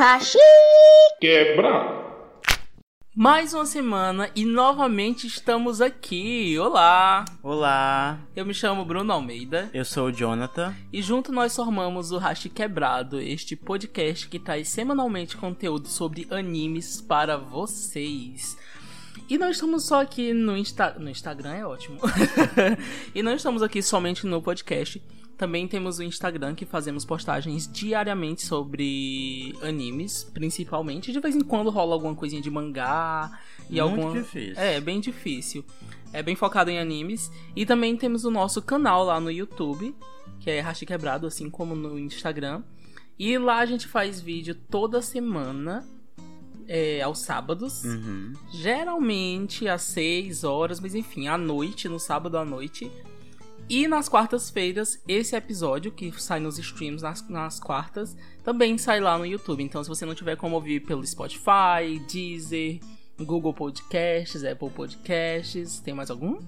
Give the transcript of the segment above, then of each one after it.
Hashi Quebrado. Mais uma semana e novamente estamos aqui. Olá! Olá, Eu me chamo Bruno Almeida eu sou o Jonathan. e junto nós formamos o Hashi Quebrado, este podcast que traz semanalmente conteúdo sobre animes para vocês. E não estamos só aqui no, Insta... no Instagram, é ótimo. e não estamos aqui somente no podcast. Também temos o Instagram que fazemos postagens diariamente sobre animes, principalmente. De vez em quando rola alguma coisinha de mangá e Muito alguma. difícil. É, bem difícil. É bem focado em animes. E também temos o nosso canal lá no YouTube, que é Hashi Quebrado, assim como no Instagram. E lá a gente faz vídeo toda semana, é, aos sábados. Uhum. Geralmente às 6 horas, mas enfim, à noite, no sábado à noite. E nas quartas-feiras, esse episódio, que sai nos streams nas, nas quartas, também sai lá no YouTube. Então, se você não tiver como ouvir pelo Spotify, Deezer, Google Podcasts, Apple Podcasts, tem mais algum?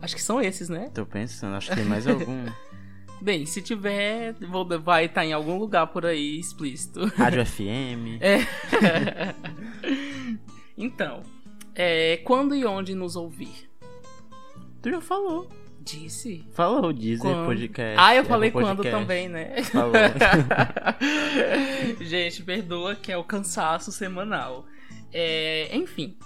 Acho que são esses, né? Tô pensando, acho que tem mais algum. Bem, se tiver, vou- vai estar em algum lugar por aí explícito. Rádio FM. É. então, é, quando e onde nos ouvir? Tu já falou. Disse. Falou, Quando? Podcast. Ah, eu Apple falei quando também, né? Falou. Gente, perdoa que é o cansaço semanal. É, enfim,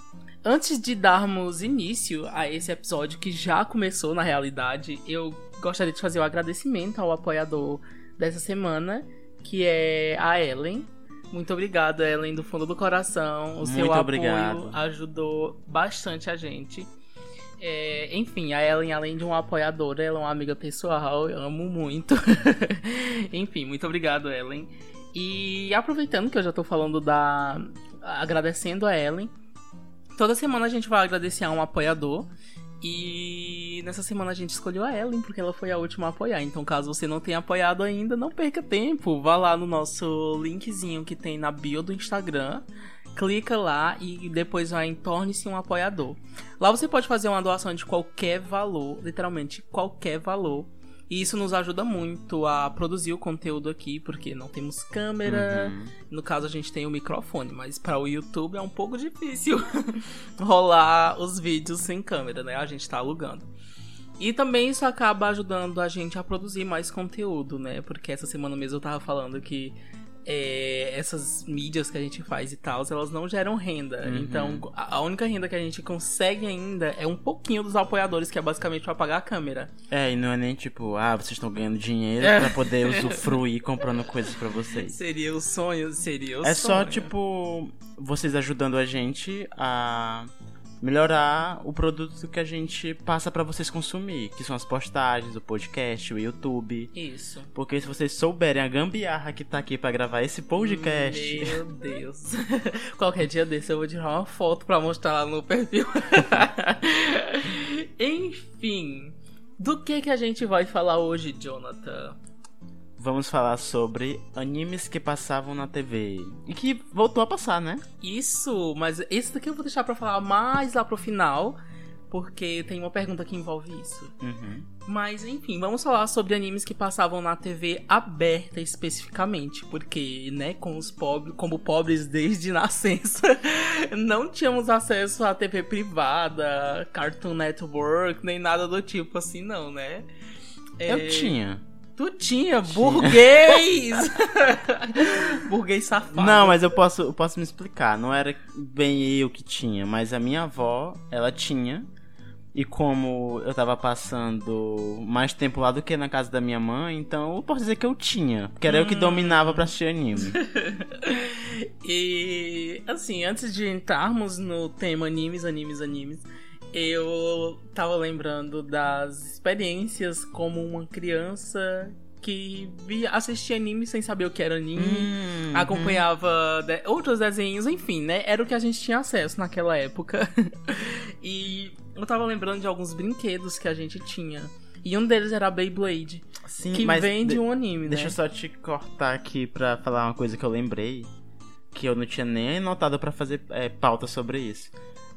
antes de darmos início a esse episódio que já começou na realidade, eu gostaria de fazer o agradecimento ao apoiador dessa semana, que é a Ellen. Muito obrigado, Ellen, do fundo do coração. O seu Muito apoio obrigado. ajudou bastante a gente. É, enfim, a Ellen, além de uma apoiadora, ela é uma amiga pessoal, eu amo muito. enfim, muito obrigado, Ellen. E aproveitando que eu já tô falando da. agradecendo a Ellen, toda semana a gente vai agradecer a um apoiador. E nessa semana a gente escolheu a Ellen, porque ela foi a última a apoiar. Então, caso você não tenha apoiado ainda, não perca tempo. Vá lá no nosso linkzinho que tem na bio do Instagram. Clica lá e depois vai em Torne-se um apoiador. Lá você pode fazer uma doação de qualquer valor, literalmente qualquer valor. E isso nos ajuda muito a produzir o conteúdo aqui, porque não temos câmera. Uhum. No caso, a gente tem o microfone, mas para o YouTube é um pouco difícil rolar os vídeos sem câmera, né? A gente tá alugando. E também isso acaba ajudando a gente a produzir mais conteúdo, né? Porque essa semana mesmo eu tava falando que é, essas mídias que a gente faz e tal, elas não geram renda. Uhum. Então, a única renda que a gente consegue ainda é um pouquinho dos apoiadores, que é basicamente pra pagar a câmera. É, e não é nem tipo, ah, vocês estão ganhando dinheiro É. pra poder usufruir comprando coisas pra vocês. Seria o sonho, seria o É sonho. só, tipo, vocês ajudando a gente a melhorar o produto que a gente passa pra vocês consumir, que são as postagens, o podcast, o YouTube. Isso. Porque se vocês souberem a gambiarra que tá aqui pra gravar esse podcast, Meu Deus. Qualquer dia desse eu vou tirar uma foto pra mostrar lá no perfil. Enfim, do que que a gente vai falar hoje, Jonathan? Vamos falar sobre animes que passavam na TV e que voltou a passar, né? Isso, mas esse daqui eu vou deixar pra falar mais lá pro final, porque tem uma pergunta que envolve isso. Uhum. Mas enfim, vamos falar sobre animes que passavam na TV aberta especificamente, porque, né, com os pobres, como pobres desde nascença, não tínhamos acesso à TV privada, Cartoon Network, nem nada do tipo assim, não, né? É, Eu tinha. Tu tinha burguês! burguês safado. Não, mas eu posso, eu posso me explicar. Não era bem eu que tinha, mas a minha avó, ela tinha. E como eu tava passando mais tempo lá do que na casa da minha mãe, então eu posso dizer que eu tinha. Porque era eu que Hum. dominava pra assistir anime. E assim, antes de entrarmos no tema animes, animes, animes, eu tava lembrando das experiências como uma criança que via, assistia anime sem saber o que era anime, Hum, acompanhava de- outros desenhos, enfim, né? Era o que a gente tinha acesso naquela época. e eu tava lembrando de alguns brinquedos que a gente tinha. E um deles era a Beyblade, Sim, que vem de um anime, Deixa né? eu só te cortar aqui pra falar uma coisa que eu lembrei. Que eu não tinha nem anotado pra fazer é, pauta sobre isso.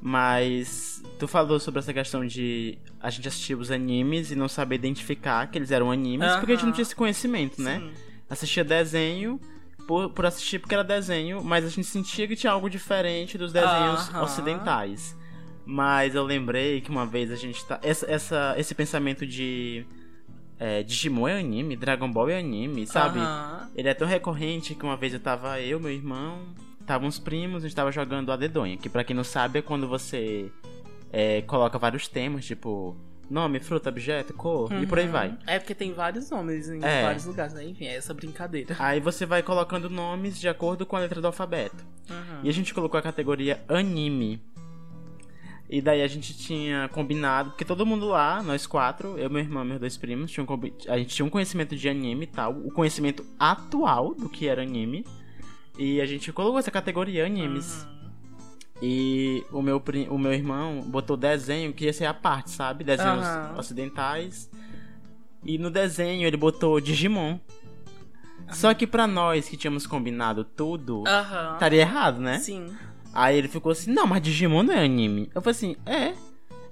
Mas tu falou sobre essa questão de a gente assistir os animes e não saber identificar que eles eram animes, porque a gente não tinha esse conhecimento, né? Sim. Assistia desenho por, por assistir porque era desenho, mas a gente sentia que tinha algo diferente dos desenhos ocidentais. Mas eu lembrei que uma vez a gente tá. Essa, essa- esse pensamento de. É, Digimon é anime, Dragon Ball é anime, sabe? Ele é tão recorrente que uma vez eu tava eu, meu irmão, tava uns primos, a gente tava jogando a dedonha, que pra quem não sabe é quando você é, coloca vários temas, tipo nome, fruta, objeto, cor e por aí Uhum. vai. É porque tem vários nomes em É. vários lugares, né? Enfim, é essa brincadeira. Aí você vai colocando nomes de acordo com a letra do alfabeto. Uhum. E a gente colocou a categoria anime. E daí a gente tinha combinado, porque todo mundo lá, nós quatro, eu, meu irmão e meus dois primos, tinham, a gente tinha um conhecimento de anime e tal, o conhecimento atual do que era anime. E a gente colocou essa categoria animes. Uhum. E o meu, o meu irmão botou desenho que ia ser a parte, sabe? Desenhos Aham. ocidentais. E no desenho ele botou Digimon. Só que pra nós que tínhamos combinado tudo, Aham. estaria errado, né? Sim. Aí ele ficou assim, não, mas Digimon não é anime. Eu falei assim, é.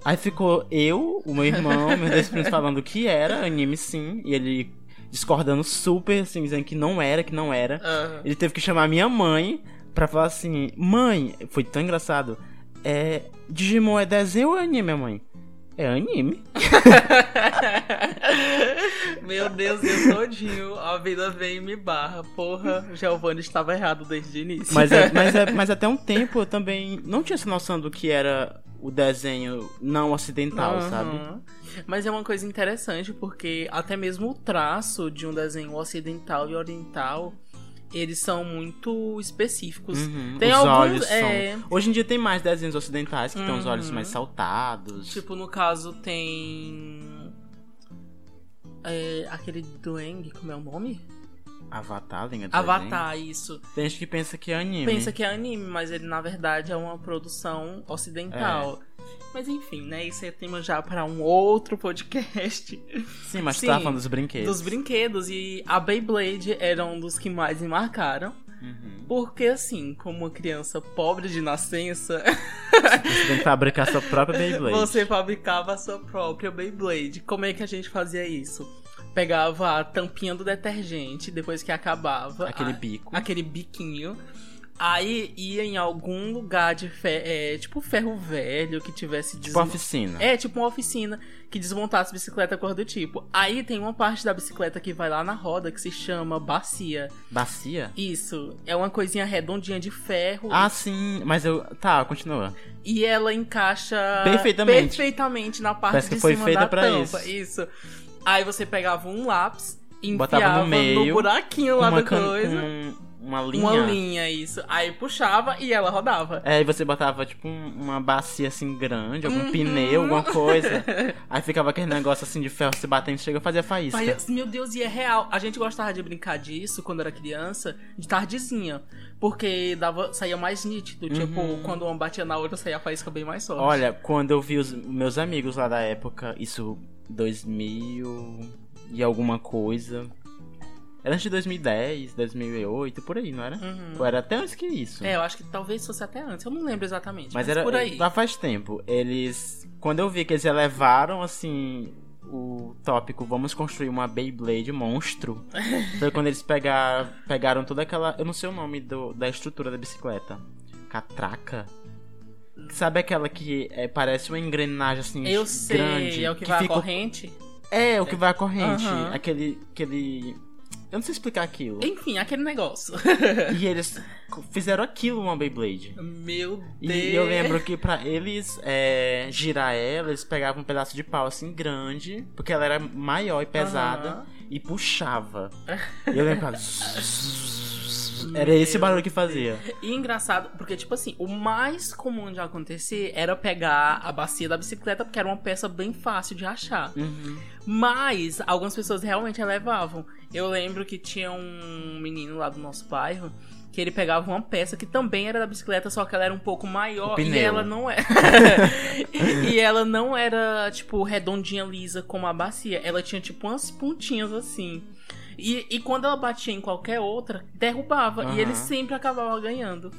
Aí ficou eu, o meu irmão, meus dois primos falando que era anime sim. E ele discordando super, assim, dizendo que não era, que não era. Aham. Ele teve que chamar minha mãe pra falar assim, mãe, foi tão engraçado. É. Digimon é desenho ou é anime, minha mãe? É anime. Meu Deus, eu todinho. A vida vem e me barra. Porra, Giovanni estava errado desde o início. Mas, é, mas, é, mas até um tempo eu também não tinha essa noção do que era o desenho não ocidental, Aham. sabe? Mas é uma coisa interessante porque até mesmo o traço de um desenho ocidental e oriental eles são muito específicos. Uhum, Tem os alguns, olhos é, são. Hoje em dia tem mais desenhos ocidentais que tem os olhos Uhum. mais saltados. Tipo, no caso tem. É, aquele do Eng, como é o nome? Avatar, linha de Avatar, isso. desenho. Tem gente que pensa que é anime. Pensa que é anime, mas ele na verdade é uma produção ocidental. Mas enfim, né? Isso é tema já para um outro podcast Sim, mas Sim, tu tava falando dos brinquedos. dos brinquedos. E a Beyblade era um dos que mais me marcaram. Uhum. Porque, assim, como uma criança pobre de nascença, Você tem que fabricar sua própria Beyblade. você fabricava a sua própria Beyblade. Como é que a gente fazia isso? Pegava a tampinha do detergente, depois que acabava. Aquele a- bico. Aquele biquinho. Aí ia em algum lugar de fe- é, tipo ferro velho que tivesse Tipo desmo- oficina. É, tipo uma oficina que desmontasse bicicleta cor do tipo. Aí tem uma parte da bicicleta que vai lá na roda que se chama bacia. Bacia? Isso, é uma coisinha redondinha de ferro Ah, sim, mas eu. Tá, continua. e ela encaixa Perfeitamente. perfeitamente na parte Parece que de foi cima feita da pra tampa. isso. Aí você pegava um lápis, enfiava Botava no meio, buraquinho lá uma, da coisa. Uma linha. Uma linha, isso. Aí puxava e ela rodava. É, e você botava tipo um- uma bacia assim grande, algum Uhum. pneu, alguma coisa. Aí ficava aquele negócio assim de ferro se batendo, chega a fazer faísca. Mas, meu Deus, e é real. A gente gostava de brincar disso quando era criança, de tardezinha. Porque dava, saía mais nítido. Tipo, quando uma batia na outra, saía a faísca bem mais forte. Uhum. Olha, quando eu vi os meus amigos lá da época, isso 2000 e alguma coisa. Era antes de 2010, 2008, por aí, não era? Uhum. Ou era até antes que isso. É, eu acho que talvez fosse até antes. Eu não lembro exatamente. Mas, Mas era por aí. já faz tempo. Eles, quando eu vi que eles elevaram assim o tópico, vamos construir uma Beyblade monstro. foi quando eles pegar, pegaram toda aquela, eu não sei o nome do, da estrutura da bicicleta, catraca. Sabe aquela que é, parece uma engrenagem assim Eu sei, grande, é o que, vai fica à corrente. É, o que vai à corrente, Aham. aquele aquele eu não sei explicar aquilo. Enfim, aquele negócio. e eles fizeram aquilo uma Beyblade. Meu Deus. E eu lembro que pra eles é, girar ela, eles pegavam um pedaço de pau assim grande, porque ela era maior e pesada, Aham. e puxava. E eu lembro que ela... Era esse barulho que fazia. E engraçado, porque, tipo assim, o mais comum de acontecer era pegar a bacia da bicicleta, porque era uma peça bem fácil de achar. Uhum. Mas algumas pessoas realmente elevavam. Eu lembro que tinha um menino lá do nosso bairro que ele pegava uma peça que também era da bicicleta, só que ela era um pouco maior e ela não era. e ela não era, tipo, redondinha lisa como a bacia. Ela tinha, tipo, umas pontinhas assim. E, e quando ela batia em qualquer outra, derrubava. Aham. E ele sempre acabava ganhando.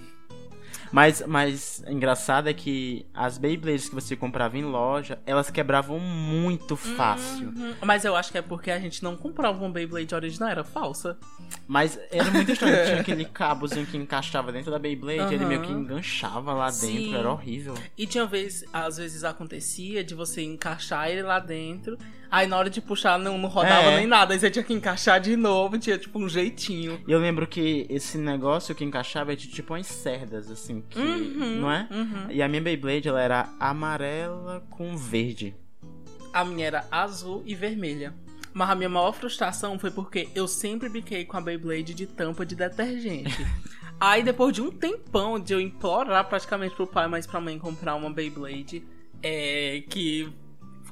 Mas, mas engraçado é que as Beyblades que você comprava em loja, elas quebravam muito fácil. Uhum. Mas eu acho que é porque a gente não comprava uma Beyblade original, era falsa. Mas era muito estranho. Tinha aquele cabozinho que encaixava dentro da Beyblade, ele Aham. meio que enganchava lá Sim. dentro, era horrível. E tinha vez, às vezes acontecia de você encaixar ele lá dentro, aí na hora de puxar não, não rodava É. nem nada, aí você tinha que encaixar de novo, tinha tipo um jeitinho. E eu lembro que esse negócio que encaixava tinha tipo umas cerdas, assim, que. Uhum, Não é? uhum. E a minha Beyblade, ela era amarela com verde. A minha era azul e vermelha. Mas a minha maior frustração foi porque eu sempre biquei com a Beyblade de tampa de detergente. Aí depois de um tempão de eu implorar praticamente pro pai, mas pra mãe comprar uma Beyblade é, que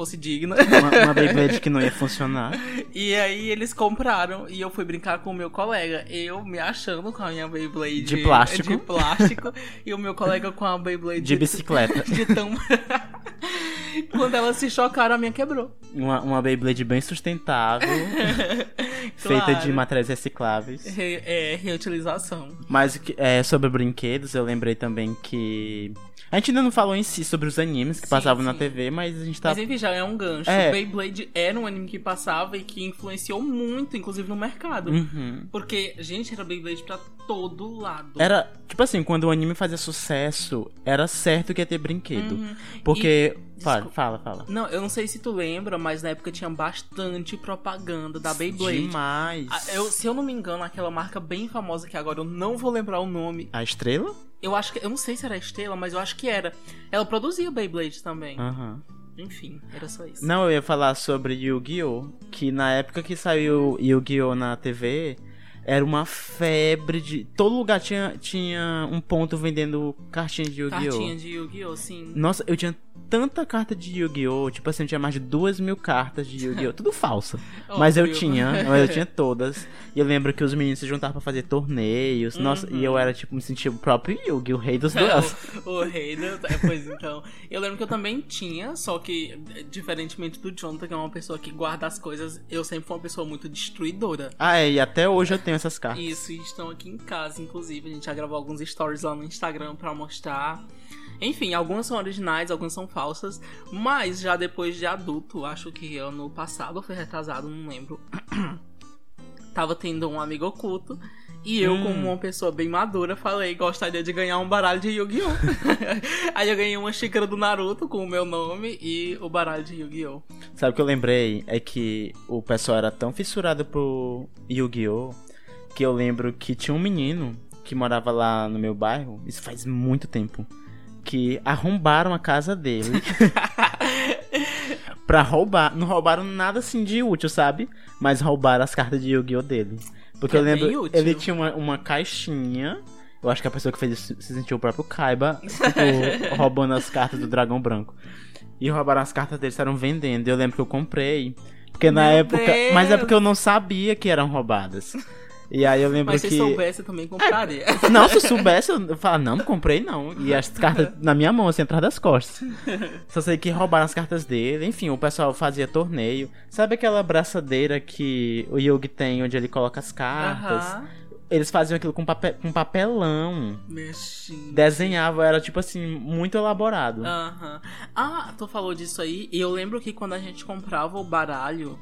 fosse digna. Uma, uma Beyblade que não ia funcionar. E aí eles compraram e eu fui brincar com o meu colega. Eu me achando com a minha Beyblade De plástico. de plástico e o meu colega com a Beyblade De bicicleta. de tampa. Quando elas se chocaram, a minha quebrou. Uma, uma Beyblade bem sustentável, feita Claro. de materiais recicláveis. Re- é, reutilização. Mas é, sobre brinquedos, eu lembrei também que. A gente ainda não falou em si sobre os animes que Sim, passavam na sim. TV, mas a gente tá. Mas enfim, já é um gancho. É. Beyblade era um anime que passava e que influenciou muito, inclusive no mercado. Uhum. Porque, gente, era Beyblade pra todo lado. Era, tipo assim, quando o anime fazia sucesso, era certo que ia ter brinquedo. Uhum. Porque. E- Fala, fala, fala. Não, eu não sei se tu lembra, mas na época tinha bastante propaganda da Beyblade. Demais. Eu- se eu não me engano, aquela marca bem famosa que agora eu não vou lembrar o nome. A estrela? Eu acho que. Eu não sei se era a Estrela, mas eu acho que era. Ela produzia Beyblade também. Aham. Enfim, era só isso. Não, eu ia falar sobre Yu-Gi-Oh! Que na época que saiu Yu-Gi-Oh! na TV, era uma febre de. Todo lugar tinha, tinha um ponto vendendo cartinha de Yu-Gi-Oh! Cartinha de Yu-Gi-Oh! Sim. Nossa, eu tinha tanta carta de Yu-Gi-Oh! Tipo assim, eu tinha mais de duas mil cartas de Yu-Gi-Oh! Tudo falsa. Mas eu tinha, mas eu tinha todas. E eu lembro que os meninos se juntavam pra fazer torneios. Nossa, e eu era, tipo, me sentia o próprio Yugi, o rei dos duelos. o, o rei da. é, Pois então. Eu lembro que eu também tinha, só que, diferentemente do Jonathan, que é uma pessoa que guarda as coisas, eu sempre fui uma pessoa muito destruidora. Ah, é, e até hoje eu tenho essas cartas. Isso, e estão aqui em casa, inclusive. A gente já gravou alguns stories lá no Instagram pra mostrar. Enfim, algumas são originais, algumas são falsas. Mas já depois de adulto, acho que ano passado ou foi retrasado, não lembro. Tava tendo um amigo oculto. E eu, Hum. como uma pessoa bem madura, falei gostaria de ganhar um baralho de Yu-Gi-Oh! Aí eu ganhei uma xícara do Naruto com o meu nome e o baralho de Yu-Gi-Oh! Sabe o que eu lembrei? É que o pessoal era tão fissurado pro Yu-Gi-Oh! que eu lembro que tinha um menino que morava lá no meu bairro, isso faz muito tempo, que arrombaram a casa dele pra roubar. Não roubaram nada assim de útil, sabe? Mas roubaram as cartas de Yu-Gi-Oh! dele. Porque Que eu é lembro, útil. ele tinha uma, uma caixinha. Eu acho que a pessoa que fez isso se sentiu o próprio Kaiba, tipo, roubando as cartas do Dragão Branco. E roubaram as cartas dele, estavam vendendo. E eu lembro que eu comprei. Porque na Meu época. Deus! Mas é porque eu não sabia que eram roubadas. E aí eu lembro Mas se que. soubesse, eu também compraria. Não, se eu soubesse, eu falava, não, não comprei não. E as cartas na minha mão, assim, atrás das costas. Só sei que roubaram as cartas dele. Enfim, o pessoal fazia torneio. Sabe aquela braçadeira que o Yugi tem, onde ele coloca as cartas? Aham. Eles faziam aquilo com, papel, com papelão. Mexinho. Desenhava, era tipo assim, muito elaborado. Aham. Ah, tu falou disso aí. E eu lembro que quando a gente comprava o baralho,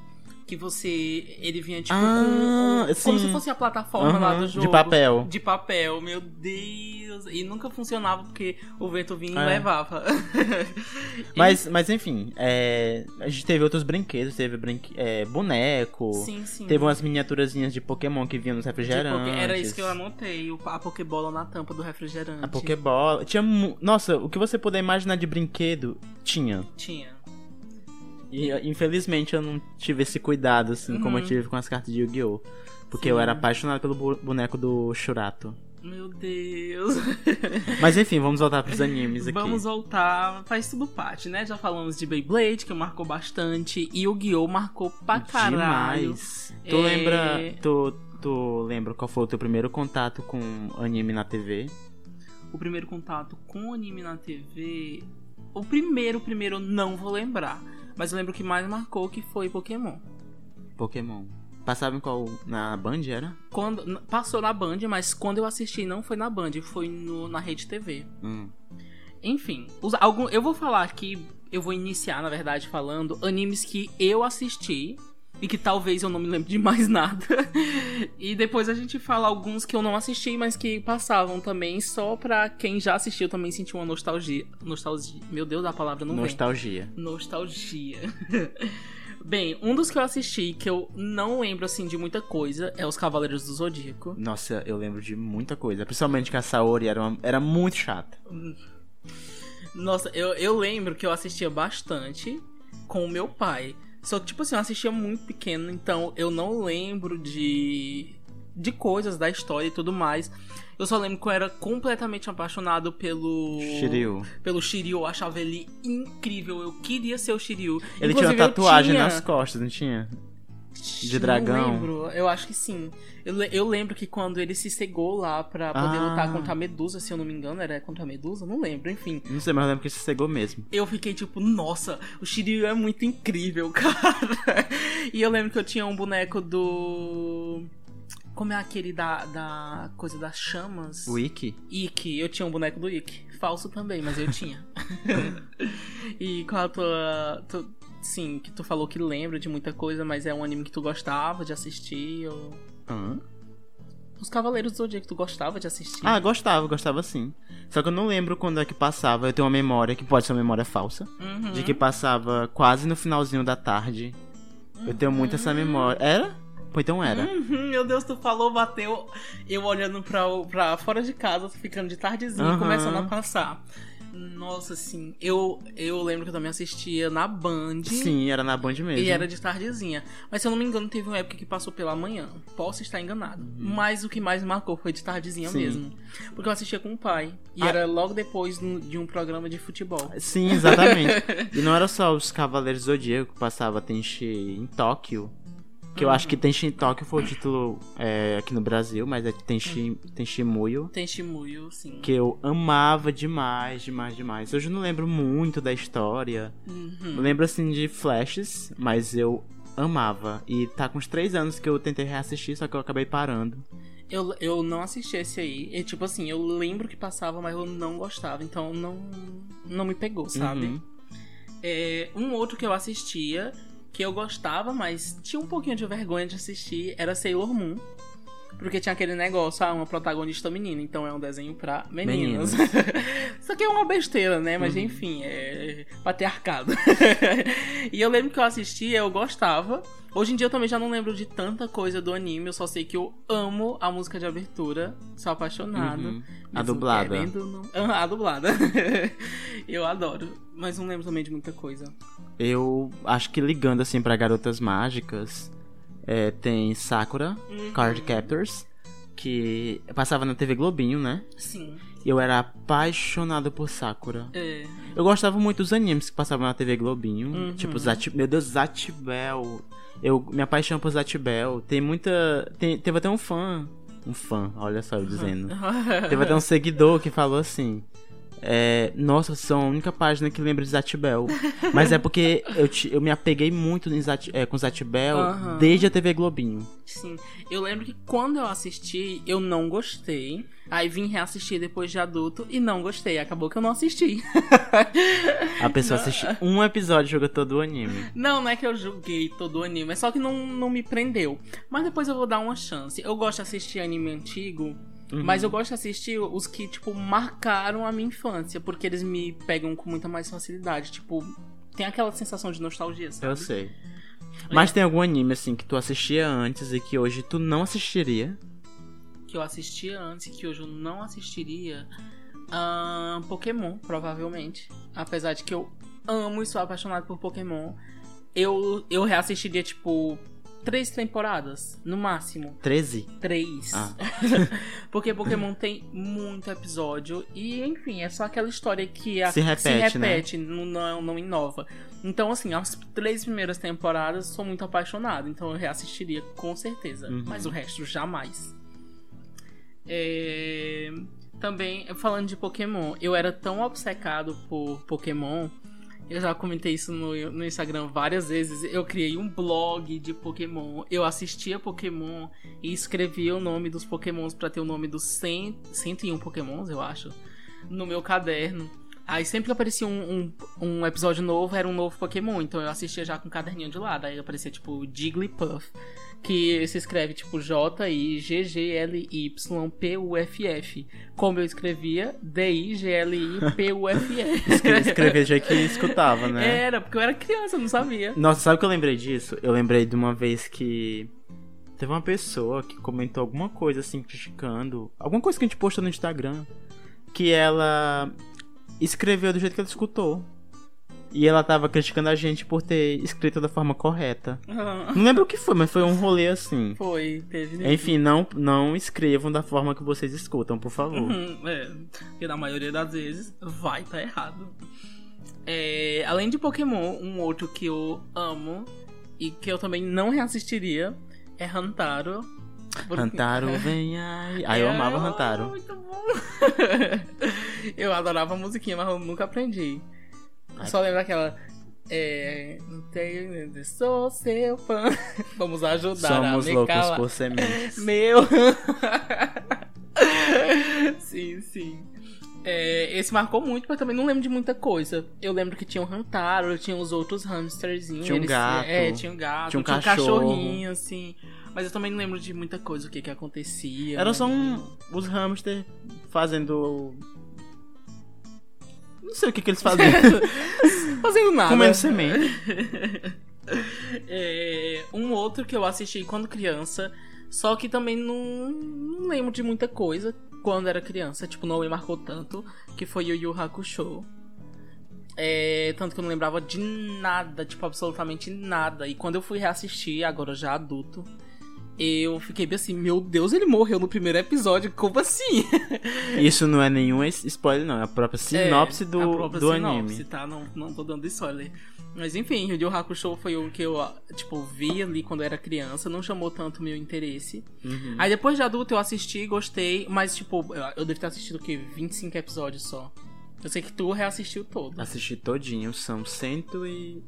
que você. Ele vinha tipo Ah, com. com- Como se fosse a plataforma lá Aham, do de jogo. papel. De papel, meu Deus. E nunca funcionava porque o vento vinha e É. levava. Mas, mas enfim, é, a gente teve outros brinquedos, teve brinque, é, boneco, sim, sim. teve umas miniaturazinhas de Pokémon que vinham nos De refrigerantes. poké- Era isso que eu anotei, a Pokébola na tampa do refrigerante. A Pokébola. Tinha. Nossa, o que você puder imaginar de brinquedo, tinha. Tinha. E infelizmente eu não tive esse cuidado, assim, como eu Uhum. tive com as cartas de Yu-Gi-Oh! Porque Sim. eu era apaixonado pelo boneco do Shurato. Meu Deus. Mas enfim, vamos voltar pros animes aqui. Vamos voltar, faz tudo parte, né? Já falamos de Beyblade, que marcou bastante, e o Yu-Gi-Oh! marcou pra caralho. Demais. Tu É. lembra. Tu, tu lembra qual foi o teu primeiro contato com anime na TV? O primeiro contato com anime na TV. O primeiro, primeiro eu não vou lembrar. Mas eu lembro que mais marcou que foi Pokémon. Pokémon. Passava em qual. Na Band, era? Quando, passou na Band, mas quando eu assisti não foi na Band, foi no, na Rede TV. Hum. Enfim, os, algum, eu vou falar aqui, eu vou iniciar, na verdade, falando animes que eu assisti e que talvez eu não me lembre de mais nada. e depois a gente fala alguns que eu não assisti, mas que passavam também, só pra quem já assistiu também sentir uma nostalgia. Nostalgia. Meu Deus, a palavra não vem. Nostalgia. Nostalgia. Bem, um dos que eu assisti que eu não lembro assim de muita coisa é Os Cavaleiros do Zodíaco. Nossa, eu lembro de muita coisa. Principalmente que a Saori era, uma- era muito chata. Nossa, eu, eu lembro que eu assistia bastante com o meu pai. Só que, tipo assim, eu assistia muito pequeno, então eu não lembro de. de coisas da história e tudo mais. Eu só lembro que eu era completamente apaixonado pelo. Shiryu. Pelo Shiryu, eu achava ele incrível. Eu queria ser o Shiryu. Ele Inclusive, tinha uma tatuagem tinha- nas costas, não tinha? De Não dragão. lembro, eu acho que sim. Eu, eu lembro que quando ele se cegou lá pra poder Ah. lutar contra a Medusa, se eu não me engano, era contra a Medusa? Não lembro, enfim. Não sei, mas eu lembro que se cegou mesmo. Eu fiquei tipo, nossa, o Shiryu é muito incrível, cara. E eu lembro que eu tinha um boneco do. Como é aquele da, da coisa das chamas? O Ikki? Ikki, eu tinha um boneco do Ikki. Falso também, mas eu tinha. e qual a tua. tu- sim, que tu falou que lembra de muita coisa, mas é um anime que tu gostava de assistir? Ou... Hã? Os Cavaleiros do Zodíaco, tu gostava de assistir? Ah, gostava, gostava sim. Só que eu não lembro quando é que passava. Eu tenho uma memória, que pode ser uma memória falsa, Uhum. de que passava quase no finalzinho da tarde. Eu tenho muito essa memória. Era? Pô, então era. Uhum, meu Deus, tu falou, bateu. Eu olhando pra, pra fora de casa, ficando de tardezinha, começando a passar. Nossa, assim, eu, eu lembro que eu também assistia na Band. Sim, era na Band mesmo. E era de tardezinha. Mas se eu não me engano, teve uma época que passou pela manhã. Posso estar enganado. Mas o que mais me marcou foi de tardezinha Uhum. Sim. mesmo. Porque eu assistia com o pai. E Ah. era logo depois de um programa de futebol. Sim, exatamente. e não era só os Cavaleiros do Zodíaco que passava Tenchi em Tóquio. Que eu acho que Tenchi em Tóquio foi o título é, aqui no Brasil, mas é Tenchi, Tenchi Muyo. Tem Shimuyo, sim. Que eu amava demais, demais, demais. Hoje eu não lembro muito da história. Uhum. Eu lembro assim de flashes, mas eu amava. E tá com uns três anos que eu tentei reassistir, só que eu acabei parando. Eu, eu não assisti esse aí. E, tipo assim, eu lembro que passava, mas eu não gostava. Então não, não me pegou, sabe? Uhum. É, um outro que eu assistia, que eu gostava, mas tinha um pouquinho de vergonha de assistir, era Sailor Moon. Porque tinha aquele negócio, ah, uma protagonista menina, então é um desenho pra meninas. Isso aqui é uma besteira, né? Mas enfim, é patriarcado. e eu lembro que eu assistia, eu gostava. Hoje em dia eu também já não lembro de tanta coisa do anime, eu só sei que eu amo a música de abertura, sou apaixonado. Uhum. A dublada. querendo, não- Ah, a dublada. eu adoro, mas não lembro também de muita coisa. Eu acho que ligando assim pra Garotas Mágicas, é, tem Sakura, Uhum. Card Captors, que passava na TV Globinho, né? Sim. E eu era apaixonado por Sakura. É. Eu gostava muito dos animes que passavam na TV Globinho. Uhum. Tipo, Zat... meu Deus, Zatibel. Eu me apaixono por Zatibel. Tem muita. tem- Teve até um fã. Um fã, olha só eu dizendo. Teve até um seguidor que falou assim. É, Nossa, são a única página que lembra de Zatibel. Mas é porque eu, te- eu me apeguei muito Zat- é, com Zatibel Aham. desde a TV Globinho. Sim. Eu lembro que quando eu assisti, eu não gostei. Aí vim reassistir depois de adulto e não gostei. Acabou que eu não assisti. A pessoa assiste um episódio e joga todo o anime. Não, não é que eu julguei todo o anime, é só que não, não me prendeu. Mas depois eu vou dar uma chance. Eu gosto de assistir anime antigo, mas eu gosto de assistir os que, tipo, marcaram a minha infância, porque eles me pegam com muita mais facilidade. Tipo, tem aquela sensação de nostalgia, sabe? Eu sei. Mas tem algum anime assim que tu assistia antes e que hoje tu não assistiria? Que eu assistia antes e que hoje eu não assistiria. Ahn, Pokémon, provavelmente. Apesar de que eu amo e sou apaixonado por Pokémon. Eu, eu reassistiria, tipo, três temporadas, no máximo. 13? Três. Ah. Porque Pokémon tem muito episódio. E, enfim, é só aquela história que a- Se repete, né? repete não, não, não inova. Então, assim, as três primeiras temporadas sou muito apaixonado. Então eu reassistiria com certeza. Uhum. Mas o resto jamais. É, Também, falando de Pokémon, eu era tão obcecado por Pokémon Eu já comentei isso no, no Instagram várias vezes. Eu criei um blog de Pokémon. Eu assistia Pokémon e escrevia o nome dos Pokémons pra ter o nome dos 100, 101 Pokémons, eu acho, no meu caderno. Aí sempre que aparecia um, um, um episódio novo, era um novo Pokémon. Então eu assistia já com um caderninho de lado. Aí aparecia tipo Jigglypuff, que se escreve tipo J-I-G-G-L-Y-P-U-F-F. Como eu escrevia, D-I-G-L-I-P-U-F-F. Escrever já que escutava, né? Era, porque eu era criança, eu não sabia. Nossa, sabe o que eu lembrei disso? Eu lembrei de uma vez que teve uma pessoa que comentou alguma coisa assim, criticando. Alguma coisa que a gente postou no Instagram. Que ela escreveu do jeito que ela escutou. E ela tava criticando a gente por ter escrito da forma correta. Ah, Não lembro o que foi, mas foi um rolê assim. Foi, teve. Enfim, não, não escrevam da forma que vocês escutam, por favor. Uhum, é, porque na maioria das vezes vai tá errado. É, além de Pokémon, um outro que eu amo e que eu também não reassistiria é Hantaro. Porque- Hantaro, vem aí. Ah, eu É, amava Hantaro. Muito bom. eu adorava a musiquinha, mas eu nunca aprendi. Eu só lembro daquela. É. Não tenho. Sou seu fã. Vamos ajudar Somos a me loucos calar. por sementes. Meu! sim, sim. É, esse marcou muito, mas também não lembro de muita coisa. Eu lembro que tinha o Hantaro, tinha os outros hamsterzinhos. Tinha um eles- gato. É, tinha um gato, Tinha um tinha um cachorrinho, assim. Mas eu também não lembro de muita coisa, o que que acontecia. Era só um, os hamster fazendo. Não sei o que, que eles faziam. Fazendo nada. Comendo semente. É, um outro que eu assisti quando criança, só que também não, não lembro de muita coisa quando era criança. Tipo, não me marcou tanto, que foi o Yu Hakusho. É, tanto que eu não lembrava de nada, tipo, absolutamente nada. E quando eu fui reassistir, agora já adulto, eu fiquei bem assim, meu Deus, ele morreu no primeiro episódio, como assim? Isso não é nenhum spoiler, não. É a própria sinopse É, do, a própria do sinopse, anime. tá? Não, não tô dando spoiler. Mas enfim, o Yu Hakusho foi o que eu, tipo, vi ali quando eu era criança, não chamou tanto meu interesse. Uhum. Aí depois de adulto eu assisti, gostei, mas tipo, eu, devo ter assistido o quê? 25 episódios só. Eu sei que tu reassistiu todo. Assisti todinho, são 116,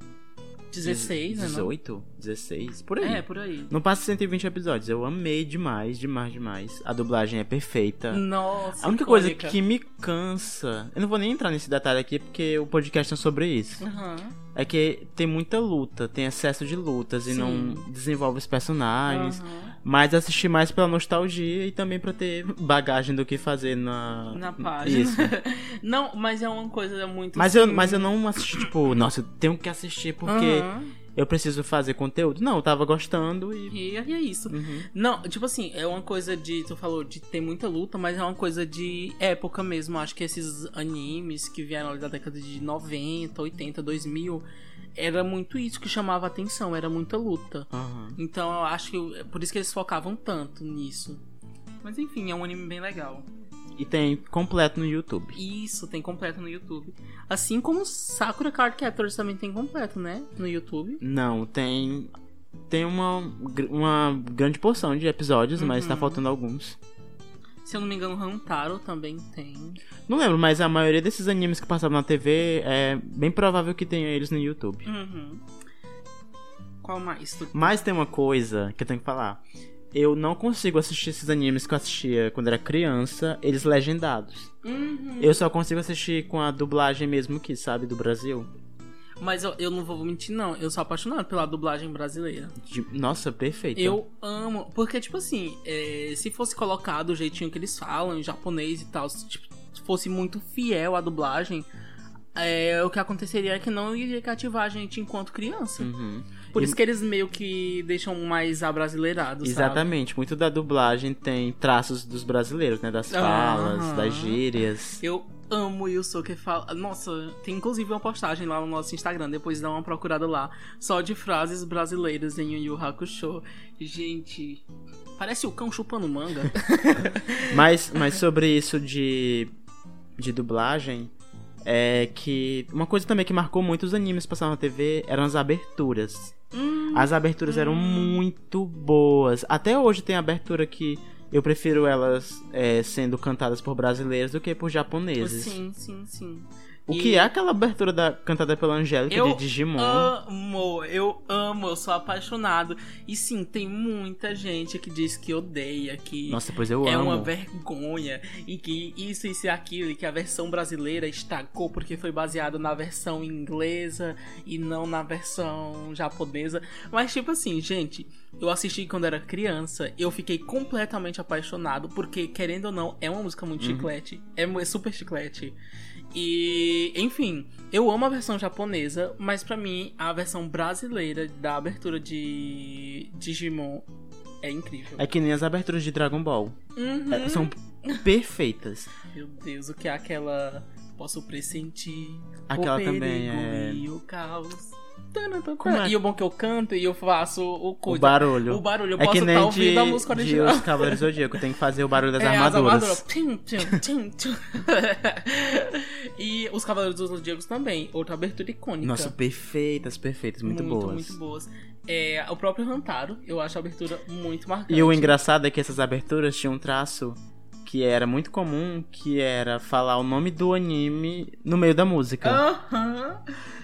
16, né? não? 18, 16, por aí. É, por aí. Não passa 120 episódios. Eu amei demais, demais, demais. A dublagem é perfeita. Nossa, A única coisa icônica. que me cansa. Eu não vou nem entrar nesse detalhe aqui porque o podcast é sobre isso. Aham. É que tem muita luta, tem excesso de lutas e Sim. não desenvolve os personagens. aham. Mas assisti mais pela nostalgia e também pra ter bagagem do que fazer na. Na página. Isso. não, mas é uma coisa muito. Mas eu, assim, mas eu não assisti, tipo, nossa, eu tenho que assistir porque aham. eu preciso fazer conteúdo. Não, eu tava gostando e. E, e é isso. Uhum. Não, tipo assim, é uma coisa de. Tu falou de ter muita luta, mas é uma coisa de época mesmo. Acho que esses animes que vieram ali da década de 90, 80, 2000, era muito isso que chamava atenção, era muita luta. Aham. Então eu acho que. é por isso que eles focavam tanto nisso. Mas enfim, é um anime bem legal. E tem completo no YouTube. Isso, tem completo no YouTube. Assim como Sakura Card Captors também tem completo, né? No YouTube. Não, tem. Tem uma, uma grande porção de episódios, mas tá Uhum. faltando alguns. Se eu não me engano, Hantaro também tem. Não lembro, mas a maioria desses animes que passavam na TV é bem provável que tenha eles no YouTube. Uhum. Qual mais? Tu... Mas tem uma coisa que eu tenho que falar. Eu não consigo assistir esses animes que eu assistia quando era criança, eles legendados. Uhum. Eu só consigo assistir com a dublagem mesmo que, sabe, do Brasil. Mas eu, eu não vou mentir, não. Eu sou apaixonado pela dublagem brasileira. De- Nossa, perfeito. Eu amo. Porque, tipo assim, é, se fosse colocado o jeitinho que eles falam, em japonês e tal, se tipo, se fosse muito fiel à dublagem, é, o que aconteceria é que não iria cativar a gente enquanto criança. Uhum. Por E- isso que eles meio que deixam mais abrasileirados, sabe? Exatamente, muito da dublagem tem traços dos brasileiros, né? Das falas, Aham. das gírias. Eu amo o Yusuke fala. Nossa, tem inclusive uma postagem lá no nosso Instagram, depois dá uma procurada lá, só de frases brasileiras em Yu Yu Hakusho. Gente, parece o cão chupando manga. Mas, mas sobre isso de, de dublagem, é que uma coisa também que marcou muito os animes passavam na TV eram as aberturas. Hum, As aberturas eram muito boas. Até hoje tem abertura que eu prefiro elas é, sendo cantadas por brasileiros do que por japoneses. sim, sim, sim. O E- que é aquela abertura da cantada pela Angélica Eu de Digimon? amo, eu amo, eu sou apaixonado. E sim, tem muita gente que diz que odeia, que Nossa, pois eu é amo. uma vergonha e que isso, isso e aquilo, e que a versão brasileira estacou porque foi baseada na versão inglesa e não na versão japonesa. Mas, tipo assim, gente, eu assisti quando era criança, eu fiquei completamente apaixonado, porque, querendo ou não, é uma música muito Uhum. chiclete, é, é super chiclete. E, enfim, eu amo a versão japonesa, mas pra mim a versão brasileira da abertura de Digimon é incrível. É que nem as aberturas de Dragon Ball. Uhum. É, são perfeitas. Meu Deus, o que é aquela. Posso pressentir. Aquela o também é- E o caos. É? E o bom que eu canto e eu faço o O coisa. barulho. O barulho, eu é posso que nem estar ouvindo de, a música de original. Os Cavaleiros do Zodíaco. Tem que fazer o barulho das É, as armaduras. armaduras. E os Cavaleiros dos Zodíacos também. Outra abertura icônica. Nossa, perfeitas, perfeitas. Muito, boas. Muito boas. É, o próprio Rantaro, eu acho a abertura muito marcante. E o engraçado é que essas aberturas tinham um traço que era muito comum, que era falar o nome do anime no meio da música. Aham.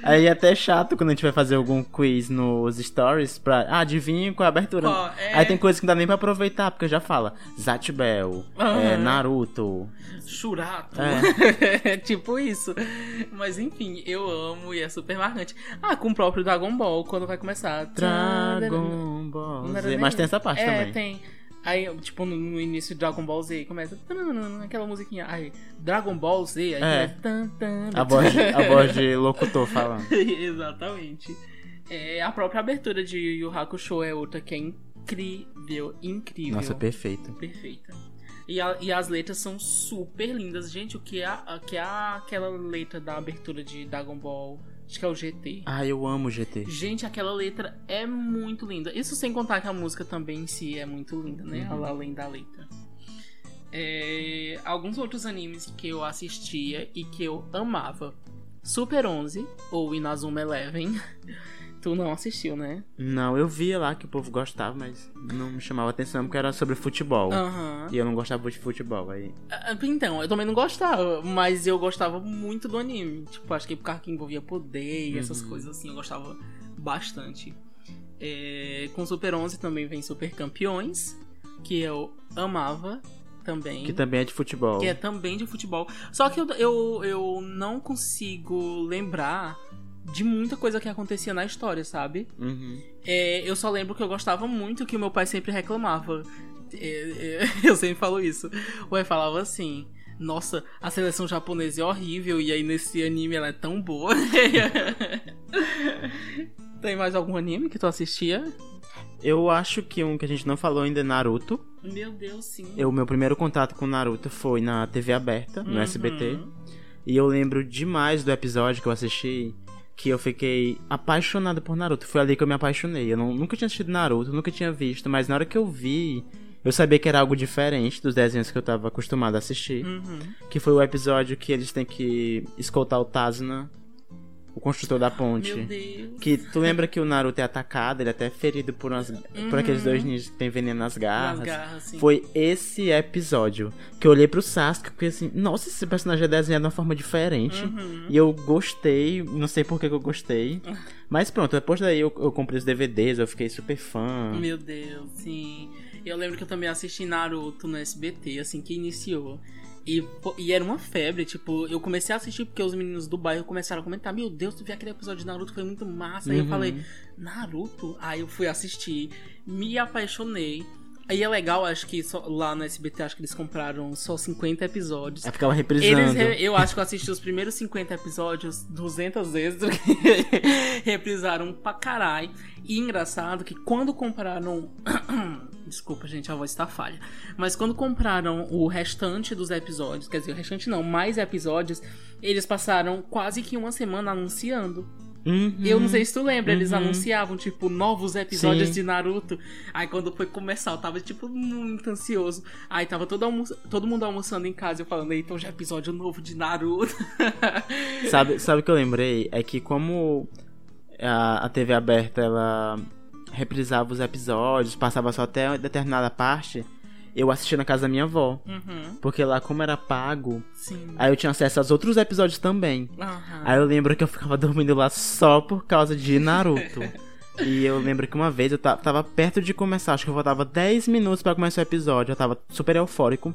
Aí é até chato quando a gente vai fazer algum quiz nos stories pra. Ah, adivinha qual é a abertura. Qual é? Aí tem coisa que não dá nem pra aproveitar, porque já fala Zatbel, Aham. é, Naruto. Churato. É. tipo isso. Mas enfim, eu amo e é super marcante. Ah, com o próprio Dragon Ball, quando vai começar. Dragon Ball. Mas tem essa parte é, também. tem. Aí, tipo, no, no início de Dragon Ball Z, começa. Aquela musiquinha. Aí, Dragon Ball Z, aí É. tan, tan, A voz, a voz de locutor falando. Exatamente. É, a própria abertura de Yu Hakusho é outra que é incrível, incrível. Nossa, perfeito. Perfeita. E, a- e as letras são super lindas. Gente, o que é, a- que é aquela letra da abertura de Dragon Ball? Acho que é o GT. Ah, eu amo GT. Gente, aquela letra é muito linda. Isso sem contar que a música também em si é muito linda, né? Uhum. Além da letra. É, alguns outros animes que eu assistia e que eu amava. Super 11 ou Inazuma Eleven. tu não assistiu, né? Não, eu via lá que o povo gostava, mas não me chamava atenção porque era sobre futebol. Aham. E eu não gostava de futebol. Aí. Ah, Então, eu também não gostava, mas eu gostava muito do anime. Tipo, acho que por causa que envolvia poder e essas Uhum. coisas assim, eu gostava bastante. É, com Super 11 também vem Super Campeões, que eu amava também. Que também é de futebol. que é também de futebol. Só que eu, eu, eu não consigo lembrar de muita coisa que acontecia na história, sabe? Uhum. É, eu só lembro que eu gostava muito que o meu pai sempre reclamava. É, é, eu sempre falo isso. O pai falava assim: Nossa, a seleção japonesa é horrível e aí nesse anime ela é tão boa. Tem mais algum anime que tu assistia? Eu acho que um que a gente não falou ainda é Naruto. Meu Deus, sim. O meu primeiro contato com Naruto foi na TV aberta, no Uhum. SBT. E eu lembro demais do episódio que eu assisti, que eu fiquei apaixonado por Naruto. Foi ali que eu me apaixonei. Eu não- nunca tinha assistido Naruto, nunca tinha visto, mas na hora que eu vi, eu sabia que era algo diferente dos desenhos que eu tava acostumado a assistir. Uhum. Que foi o episódio que eles têm que escoltar o Tazuna, o construtor da ponte. Meu Deus. Que tu lembra que o Naruto é atacado, ele é até ferido por, umas, por aqueles dois ninjas que tem veneno nas garras. Nas garras, sim. Foi esse episódio que eu olhei pro Sasuke e fiquei assim, nossa, esse personagem é desenhado de uma forma diferente. Uhum. E eu gostei, não sei por que que eu gostei. Mas pronto, depois daí eu, eu comprei os DVDs, eu fiquei super fã. Meu Deus, sim. Eu lembro que eu também assisti Naruto no SBT, assim que iniciou. E, e era uma febre, tipo, eu comecei a assistir porque os meninos do bairro começaram a comentar: Meu Deus, tu viu aquele episódio de Naruto? Foi muito massa. Aí eu Uhum. falei: Naruto? Aí eu fui assistir, me apaixonei. Aí é legal, acho que só- lá no SBT, acho que eles compraram só 50 episódios. Aí ficava Eles, reprisando. re- eu acho que eu assisti os primeiros 50 episódios 200 vezes, reprisaram pra caralho. E engraçado que quando compraram. Desculpa, gente, a voz tá falha. Mas quando compraram o restante dos episódios, quer dizer, o restante não, mais episódios, eles passaram quase que uma semana anunciando. Uhum. Eu não sei se tu lembra, eles Uhum. anunciavam, tipo, novos episódios Sim. de Naruto. Aí quando foi começar, eu tava, tipo, muito ansioso. Aí tava todo, almo todo mundo almoçando em casa e eu falando, então já é episódio novo de Naruto. Sabe, sabe o que eu lembrei? É que como a, a TV aberta ela reprisava os episódios, passava só até determinada parte, eu assistia na casa da minha avó. Uhum. Porque lá, como era pago, Sim. aí eu tinha acesso aos outros episódios também. Aham. Aí eu lembro que eu ficava dormindo lá só por causa de Naruto. e eu lembro que uma vez eu ta- tava perto de começar, acho que eu faltava 10 minutos pra começar o episódio, eu tava super eufórico.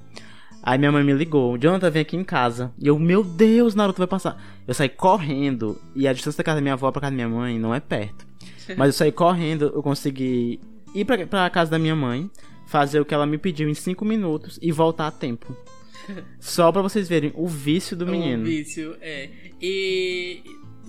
Aí minha mãe me ligou, Jonathan vem aqui em casa. E eu, meu Deus, Naruto vai passar. Eu saí correndo, e a distância da casa da minha avó pra casa da minha mãe não é perto. Mas eu saí correndo, eu consegui ir pra, pra casa da minha mãe, fazer o que ela me pediu em 5 minutos e voltar a tempo. Só pra vocês verem o vício do menino. O vício, é. E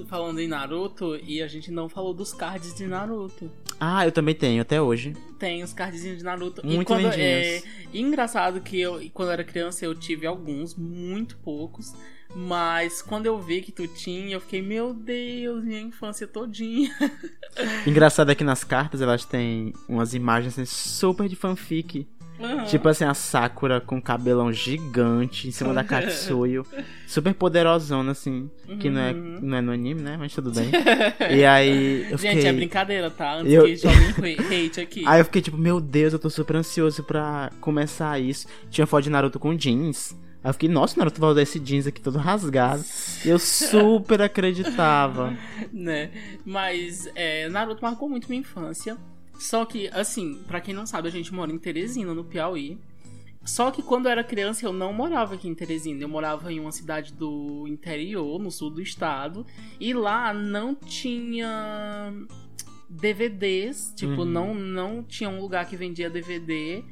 falando em Naruto, e a gente não falou dos cards de Naruto. Ah, eu também tenho, até hoje. Tem os cardzinhos de Naruto. e Muito quando, lindinhos. é, e engraçado que eu, quando eu era criança, eu tive alguns, muito poucos. Mas quando eu vi que tu tinha, eu fiquei, meu Deus, minha infância todinha. Engraçado é que nas cartas elas têm umas imagens assim, super de fanfic. Aham. Tipo assim, a Sakura com cabelão gigante em cima da Katsuyo. Super poderosona, assim. Que não é, Uhum. não é no anime, né? Mas tudo bem. E aí eu Gente, fiquei. é brincadeira, tá? Antes Eu- que joguem hate aqui. Aí eu fiquei tipo, meu Deus, eu tô super ansioso pra começar isso. Tinha foto de Naruto com jeans. Aí eu fiquei, nossa, Naruto vai usar esse jeans aqui todo rasgado. E eu super acreditava. né? Mas é, Naruto marcou muito minha infância. Só que, assim, pra quem não sabe, a gente mora em Teresina, no Piauí. Só que quando eu era criança, eu não morava aqui em Teresina. Eu morava em uma cidade do interior, no sul do estado. E lá não tinha DVDs. Tipo, Uhum. não, não tinha um lugar que vendia DVD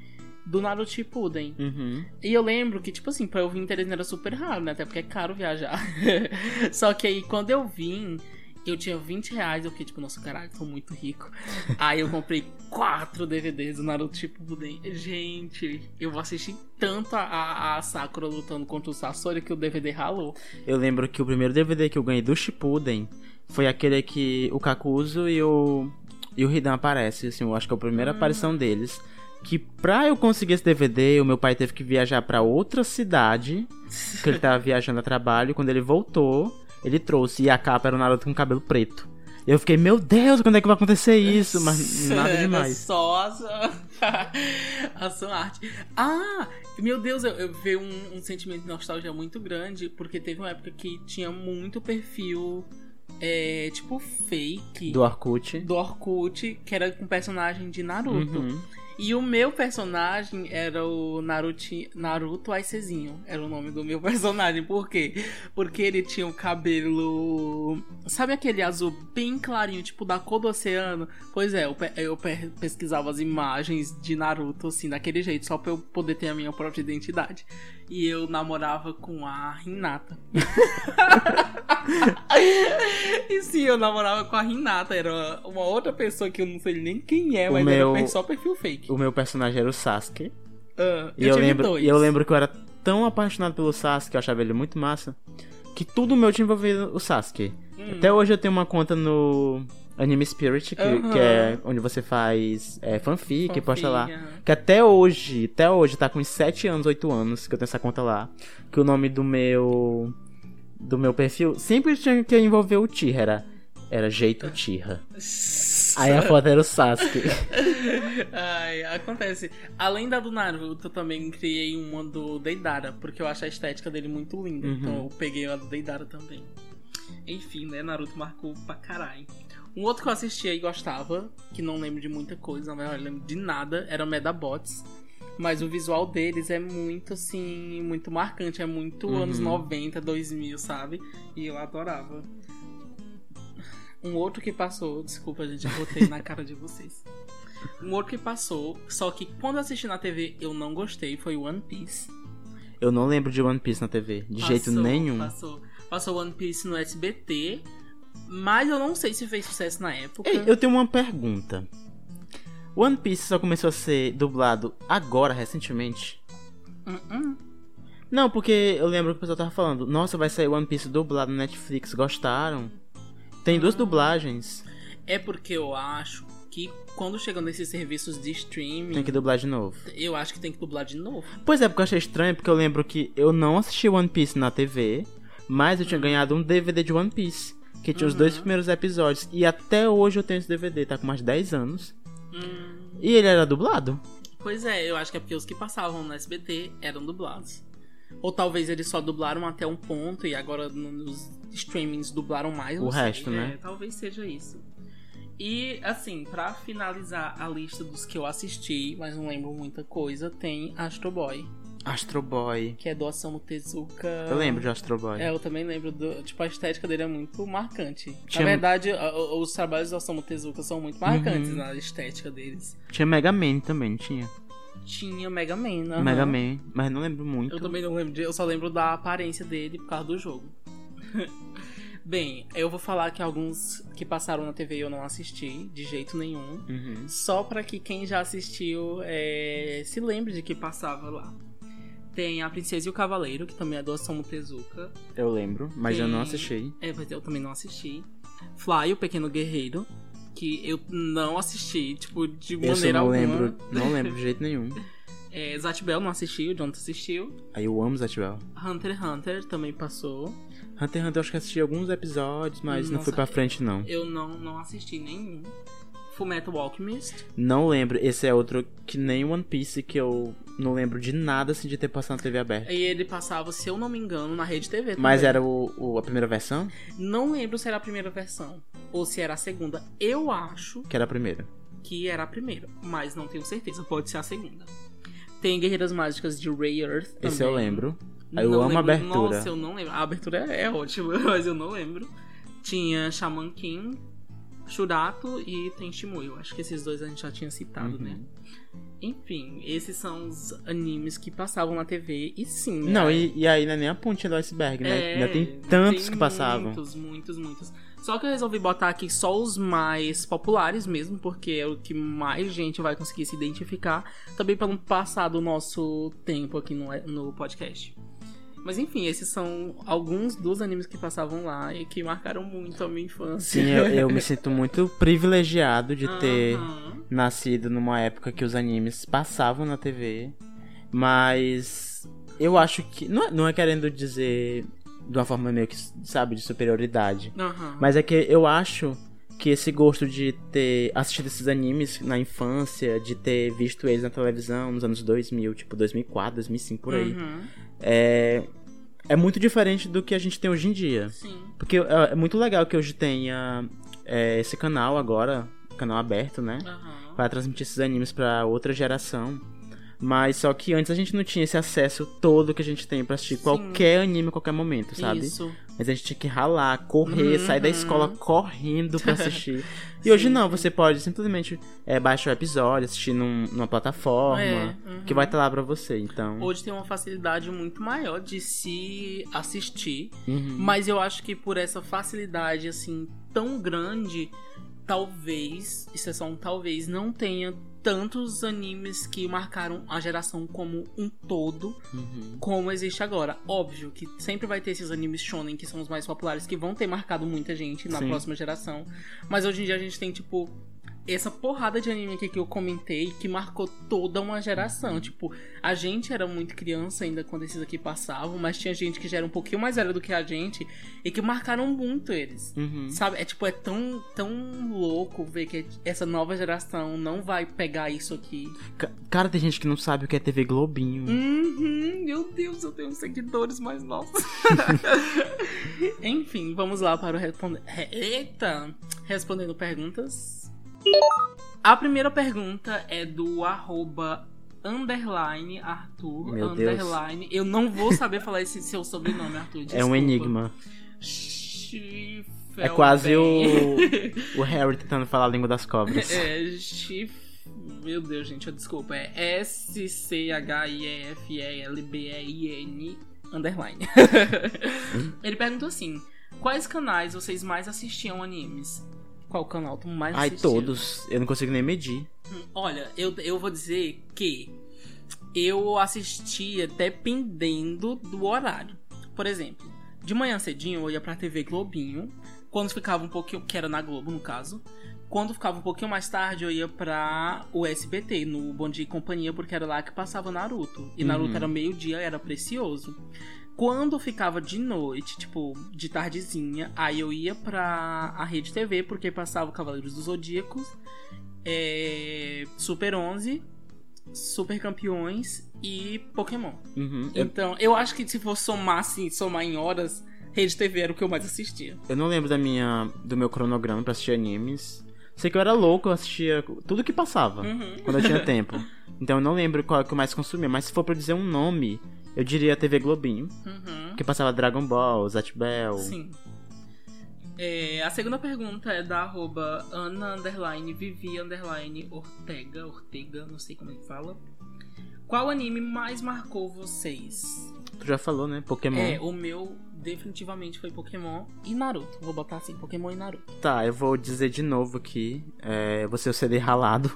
do Naruto Shippuden. Uhum. E eu lembro que, tipo assim, pra eu vir em Teresina era super raro, né? Até porque é caro viajar. Só que aí, quando eu vim, eu tinha 20 reais. Eu fiquei, tipo, nossa, caralho, tô muito rico. aí eu comprei quatro DVDs do Naruto Shippuden. Gente, eu vou assistir tanto a, a, a Sakura lutando contra o Sasori que o DVD ralou. Eu lembro que o primeiro DVD que eu ganhei do Shippuden foi aquele que o Kakuzu e o e o Hidan aparecem, assim, eu acho que é a primeira aparição deles. Que pra eu conseguir esse DVD, o meu pai teve que viajar pra outra cidade, que ele tava viajando a trabalho, quando ele voltou, ele trouxe e a capa era o Naruto com cabelo preto. E eu fiquei, meu Deus, quando é que vai acontecer isso? Mas nada Era demais. Só a sua, a sua arte. Ah, meu Deus, eu, eu veio um, um sentimento de nostalgia muito grande, porque teve uma época que tinha muito perfil, é, tipo, fake Do Orkut. do Orkut, que era com personagem de Naruto. Uhum. E o meu personagem era o Naruto, Naruto Aicezinho. Era o nome do meu personagem. Por quê? Porque ele tinha o cabelo. Sabe aquele azul bem clarinho, tipo da cor do oceano? Pois é, eu, pe- eu pe- pesquisava as imagens de Naruto, assim, daquele jeito, só pra eu poder ter a minha própria identidade. E eu namorava com a Hinata. e sim, eu namorava com a Hinata. Era uma outra pessoa que eu não sei nem quem é, O mas meu- era só perfil fake. O meu personagem era o Sasuke. Ah, E eu, tive lembro, dois. e eu lembro que eu era tão apaixonado pelo Sasuke, eu achava ele muito massa, que tudo meu tinha envolvido o Sasuke. Hum. Até hoje eu tenho uma conta no Anime Spirit, que, que é onde você faz é, fanfic, Fanfic, posta lá. Que até hoje, até hoje, tá com uns 7 anos, 8 anos que eu tenho essa conta lá. Que o nome do meu. Do meu perfil sempre tinha que envolver o Tira. Era, jeito Tira. Aí a foto era o Sasuke. Ai, acontece. Além da do Naruto, eu também criei uma do Deidara, porque eu acho a estética dele muito linda. Uhum. Então eu peguei a do Deidara também. Enfim, né? Naruto marcou pra caralho. Um outro que eu assistia e gostava, que não lembro de muita coisa, na verdade, não lembro de nada, era o Medabots. Mas o visual deles é muito, assim, muito marcante. É muito Uhum. anos 90, 2000, sabe? E eu adorava. Um outro que passou, desculpa, gente, eu botei na cara de vocês. Um outro que passou, só que quando assisti na TV eu não gostei, foi One Piece. Eu não lembro de One Piece na TV, de jeito Passou, nenhum. Passou. Passou One Piece no SBT, mas eu não sei se fez sucesso na época. Ei, eu tenho uma pergunta. One Piece só começou a ser dublado agora, recentemente? Uh-uh. Não, porque eu lembro que o pessoal tava falando, nossa, vai sair One Piece dublado no Netflix, gostaram? Tem duas dublagens, É porque eu acho que quando chegam nesses serviços de streaming, tem que dublar de novo. eu acho que tem que dublar de novo. Pois é, porque eu achei estranho, porque eu lembro que eu não assisti One Piece na TV, mas eu tinha ganhado um DVD de One Piece, que tinha os dois primeiros episódios, e até hoje eu tenho esse DVD, tá com mais de 10 anos, Hum, e ele era dublado. Pois é, eu acho que é porque os que passavam no SBT eram dublados. Ou talvez eles só dublaram até um ponto e agora nos streamings dublaram mais. O não sei. resto, né? É, talvez seja isso. E, assim, pra finalizar a lista dos que eu assisti, mas não lembro muita coisa, tem Astro Boy, Astro Boy. que é do Osamu Tezuka. Eu lembro de Astro Boy. É, eu também lembro do. Tipo, a estética dele é muito marcante. Tinha- Na verdade, os trabalhos do Osamu Tezuka são muito marcantes Uhum. na estética deles. Tinha Mega Man também, tinha? Tinha Mega Man, aham. Mega Man, mas não lembro muito. Eu também não lembro, eu só lembro da aparência dele por causa do jogo. Bem, eu vou falar que alguns que passaram na TV eu não assisti de jeito nenhum. Uhum. Só pra que quem já assistiu é, se lembre de que passava lá. Tem A Princesa e o Cavaleiro, que também é do Osamu Tezuka. Eu lembro, mas eu não Tem- assisti. É, mas eu também não assisti. Fly, o Pequeno Guerreiro, que eu não assisti, tipo, de Esse eu maneira não alguma. lembro, não lembro de jeito nenhum. É, Zatch Bell não assisti, o Jonathan assistiu. Aí eu amo Zatibel. Hunter x Hunter também passou. Hunter x Hunter eu acho que assisti alguns episódios, mas não Nossa, fui pra frente não. Eu não, não assisti nenhum. Fullmetal Alchemist. Não lembro, esse é outro que nem One Piece que eu não lembro de nada assim de ter passado na TV aberta. E ele passava, se eu não me engano, na Rede TV Mas também. era o, o- a primeira versão? Não lembro se era a primeira versão ou se era a segunda. Eu acho Que era a primeira. que era a primeira, mas não tenho certeza. Pode ser a segunda. Tem Guerreiras Mágicas de Ray Earth também. Esse eu lembro. Eu Não amo a lembro- abertura. Nossa, eu não lembro. A abertura é, é ótima, mas eu não lembro. Tinha Shaman King, Shurato e tem Shimuyo. Acho que esses dois a gente já tinha citado, Uhum. né? Enfim, esses são os animes que passavam na TV. E sim. Não, é- e, e aí não é nem a pontinha do iceberg, né? é, Ainda tem tantos tem que passavam. Muitos, muitos, muitos. Só que eu resolvi botar aqui só os mais populares mesmo, porque é o que mais gente vai conseguir se identificar. Também para não passar do nosso tempo aqui no, no podcast. Mas enfim, esses são alguns dos animes que passavam lá e que marcaram muito a minha infância. Sim, eu, eu me sinto muito privilegiado de ter Aham. nascido numa época que os animes passavam na TV. Mas eu acho que. Não é, não é querendo dizer de uma forma meio que, sabe, de superioridade. Aham. Mas é que eu acho que esse gosto de ter assistido esses animes na infância, de ter visto eles na televisão nos anos 2000, tipo 2004, 2005, por aí, Uhum. é, é muito diferente do que a gente tem hoje em dia. Sim. Porque é, é muito legal que hoje tenha é, esse canal agora, canal aberto, né? Aham. Para transmitir esses animes pra outra geração. Mas só que antes a gente não tinha esse acesso todo que a gente tem pra assistir Sim. qualquer anime a qualquer momento, sabe? Isso. Mas a gente tinha que ralar, correr, Uhum. sair da escola correndo pra assistir. E hoje não, você pode simplesmente é, baixar o episódio, assistir num- numa plataforma É, uhum. que vai estar lá pra você. Então. Hoje tem uma facilidade muito maior de se assistir. Uhum. Mas eu acho que por essa facilidade, assim, tão grande, talvez, isso é só um talvez, não tenha tantos animes que marcaram a geração como um todo, Uhum. como existe agora. Óbvio que sempre vai ter esses animes shonen que são os mais populares, que vão ter marcado muita gente na Sim. próxima geração. Mas hoje em dia a gente tem, tipo, essa porrada de anime aqui que eu comentei que marcou toda uma geração. Tipo, a gente era muito criança ainda quando esses aqui passavam, mas tinha gente que já era um pouquinho mais velha do que a gente e que marcaram muito eles. Uhum. Sabe? É tipo, é tão, tão louco ver que essa nova geração não vai pegar isso aqui. Ca- Cara, tem gente que não sabe o que é TV Globinho. Uhum, meu Deus, eu tenho seguidores mais novos. Enfim, vamos lá para o responder. Eita! Respondendo perguntas. A primeira pergunta é do arroba underline Arthur. Meu Deus. underline. Eu não vou saber falar esse seu sobrenome, Arthur. é um desculpa. enigma. Schiffelbein. É quase o, o Harry tentando falar a língua das cobras. É, Chif... Meu Deus, gente, eu desculpa. É S-C-H-I-F-E-L-B-E-I-N underline. Ele perguntou assim: Quais canais vocês mais assistiam animes? Qual canal tu mais Ai, todos. Eu não consigo nem medir. Olha, eu, eu vou dizer que eu assistia dependendo do horário. Por exemplo, de manhã cedinho eu ia pra TV Globinho. Quando ficava um pouquinho. Que era na Globo, no caso. Quando ficava um pouquinho mais tarde, eu ia pra o SBT, no Bom Dia e Companhia, porque era lá que passava Naruto. E Naruto Uhum. era meio-dia, era precioso. Quando ficava de noite, tipo, de tardezinha, aí eu ia pra a Rede TV, porque passava Cavaleiros dos Zodíacos, é, Super 11 Super Campeões e Pokémon. Uhum. Eu, Então, eu acho que se for somar, assim, somar em horas, Rede TV era o que eu mais assistia. eu não lembro da minha, do meu cronograma pra assistir animes. Sei que eu era louco, eu assistia tudo que passava Uhum. quando eu tinha tempo. Então eu não lembro qual que eu mais consumia, mas se for pra dizer um nome, eu diria TV Globinho, Uhum. que passava Dragon Ball, Zat Bell. Sim. É, a segunda pergunta é da arroba Ana underline Vivi underline Ortega, Ortega, não sei como é que fala. Qual anime mais marcou vocês? Tu já falou, né? Pokémon. É, o meu definitivamente foi Pokémon e Naruto. Vou botar assim, Pokémon e Naruto. Tá, eu vou dizer de novo aqui. É, você o CD ralado.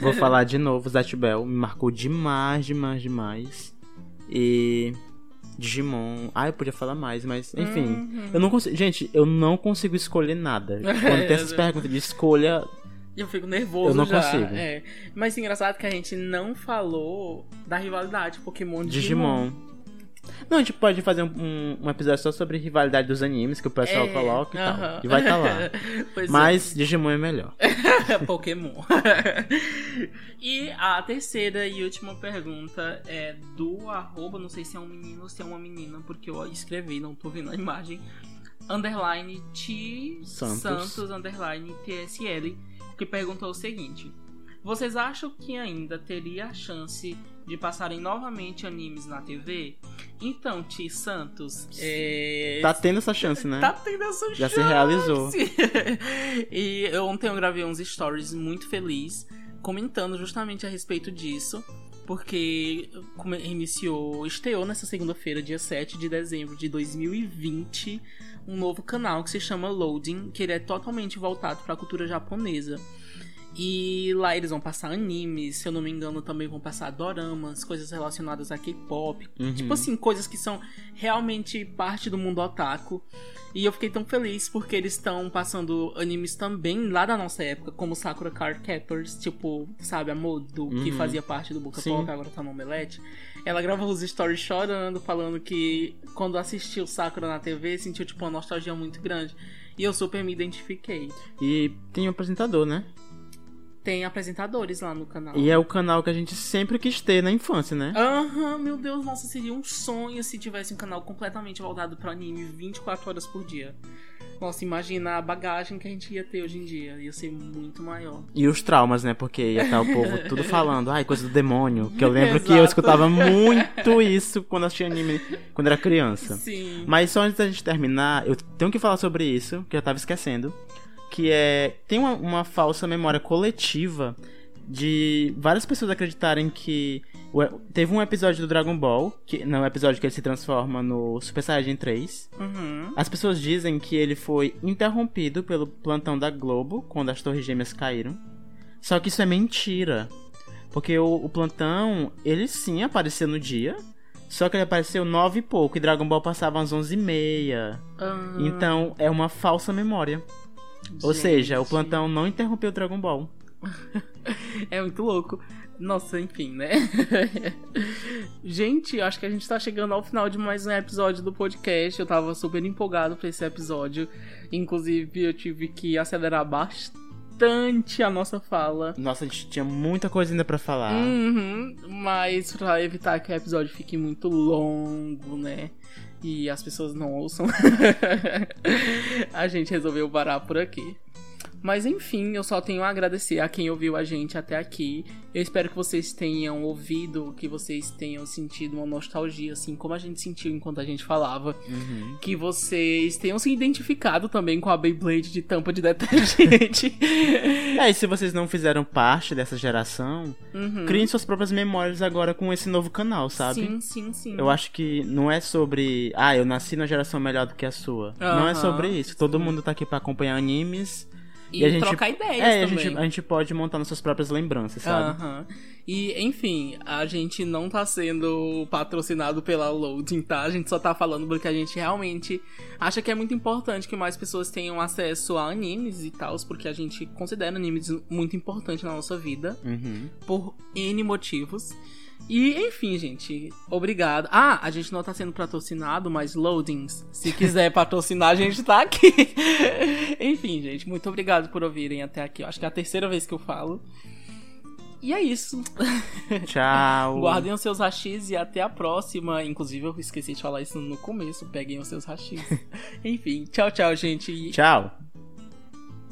Vou falar de novo, Zat Bell. Me marcou demais, demais, demais. E. Digimon. Ah, eu podia falar mais, mas enfim. Uhum. Eu não consigo. Gente, eu não consigo escolher nada. Quando tem essas perguntas de escolha. Eu fico nervoso Eu não já. consigo. É. Mas engraçado que a gente não falou da rivalidade Pokémon e Digimon. Não, a gente pode fazer um, um- um episódio só sobre rivalidade dos animes que o pessoal É, coloca e tal. E vai estar lá. Pois é. Mas Digimon é melhor. Pokémon. e a terceira e última pergunta é do arroba, não sei se é um menino ou se é uma menina, porque eu escrevi, não tô vendo a imagem. Underline T Santos. Santos underline TSL, que perguntou o seguinte. Vocês acham que ainda teria a chance de passarem novamente animes na TV? Então, T Santos, é... Tá tendo essa chance, né? Tá tendo essa Já se chance. realizou. e eu ontem eu gravei uns stories muito feliz comentando justamente a respeito disso. Porque iniciou, estreou nessa segunda-feira, dia 7 de dezembro de 2020, um novo canal que se chama Loading, que ele é totalmente voltado para a cultura japonesa. E lá eles vão passar animes, se eu não me engano, também vão passar doramas, coisas relacionadas a K-pop. Uhum. Tipo assim, coisas que são realmente parte do mundo otaku. E eu fiquei tão feliz porque eles estão passando animes também lá da nossa época, como Sakura Card Captors, tipo, sabe, a Modo, que Uhum. fazia parte do Boca. Pop, agora tá no Omelete. Ela gravou os stories chorando, falando que quando assistiu Sakura na TV, sentiu, tipo, uma nostalgia muito grande. E eu super me identifiquei. E tem um apresentador, né? Tem apresentadores lá no canal. E é o canal que a gente sempre quis ter na infância, né? Aham, meu Deus, nossa, seria um sonho se tivesse um canal completamente voltado para anime 24 horas por dia. Nossa, imagina a bagagem que a gente ia ter hoje em dia. Ia ser muito maior. E os traumas, né? Porque ia estar o povo tudo falando, ai, coisa do demônio. Que eu lembro que eu escutava muito isso quando assistia anime, quando era criança. Sim. Mas só antes da gente terminar, eu tenho que falar sobre isso, que eu tava esquecendo. Que é. Tem uma, uma falsa memória coletiva de várias pessoas acreditarem que. Teve um episódio do Dragon Ball, que no episódio que ele se transforma no Super Saiyajin 3. Uhum. As pessoas dizem que ele foi interrompido pelo plantão da Globo quando as Torres Gêmeas caíram. Só que isso é mentira. Porque o, o plantão, ele sim apareceu no dia. Só que ele apareceu nove e pouco e Dragon Ball passava às onze e meia. Ah, Então é uma falsa memória. Ou gente. seja, o plantão não interrompeu o Dragon Ball. É muito louco. Nossa, enfim, né? gente, acho que a gente tá chegando ao final de mais um episódio do podcast. Eu tava super empolgado pra esse episódio. Inclusive, eu tive que acelerar bastante a nossa fala. Nossa, a gente tinha muita coisa ainda pra falar. Uhum, mas pra evitar que o episódio fique muito longo, né? E as pessoas não ouçam, a gente resolveu parar por aqui. Mas enfim, eu só tenho a agradecer a quem ouviu a gente até aqui. Eu espero que vocês tenham ouvido, que vocês tenham sentido uma nostalgia, assim como a gente sentiu enquanto a gente falava. Uhum. Que vocês tenham se identificado também com a Beyblade de tampa de detergente. É, e se vocês não fizeram parte dessa geração, Uhum. criem suas próprias memórias agora com esse novo canal, sabe? Sim, sim, sim. Eu acho que não é sobre, ah, eu nasci na geração melhor do que a sua. Não é sobre isso. Todo mundo tá aqui pra acompanhar animes. E, a gente- trocar ideias é, a também. gente, a gente pode montar nossas próprias lembranças, sabe? Aham. E, enfim, a gente não tá sendo patrocinado pela Loading, tá? A gente só tá falando porque a gente realmente acha que é muito importante que mais pessoas tenham acesso a animes e tal, porque a gente considera animes muito importante na nossa vida, Uhum. por N motivos. E, enfim, gente, obrigado. Ah, a gente não tá sendo patrocinado, mas Loadings, se quiser patrocinar, a gente tá aqui. enfim, gente, muito obrigado por ouvirem até aqui. Eu acho que é a terceira vez que eu falo. E é isso. Tchau. Guardem os seus rachis e até a próxima. Inclusive, eu esqueci de falar isso no começo. Peguem os seus rachis. Enfim, tchau, tchau, gente. Tchau.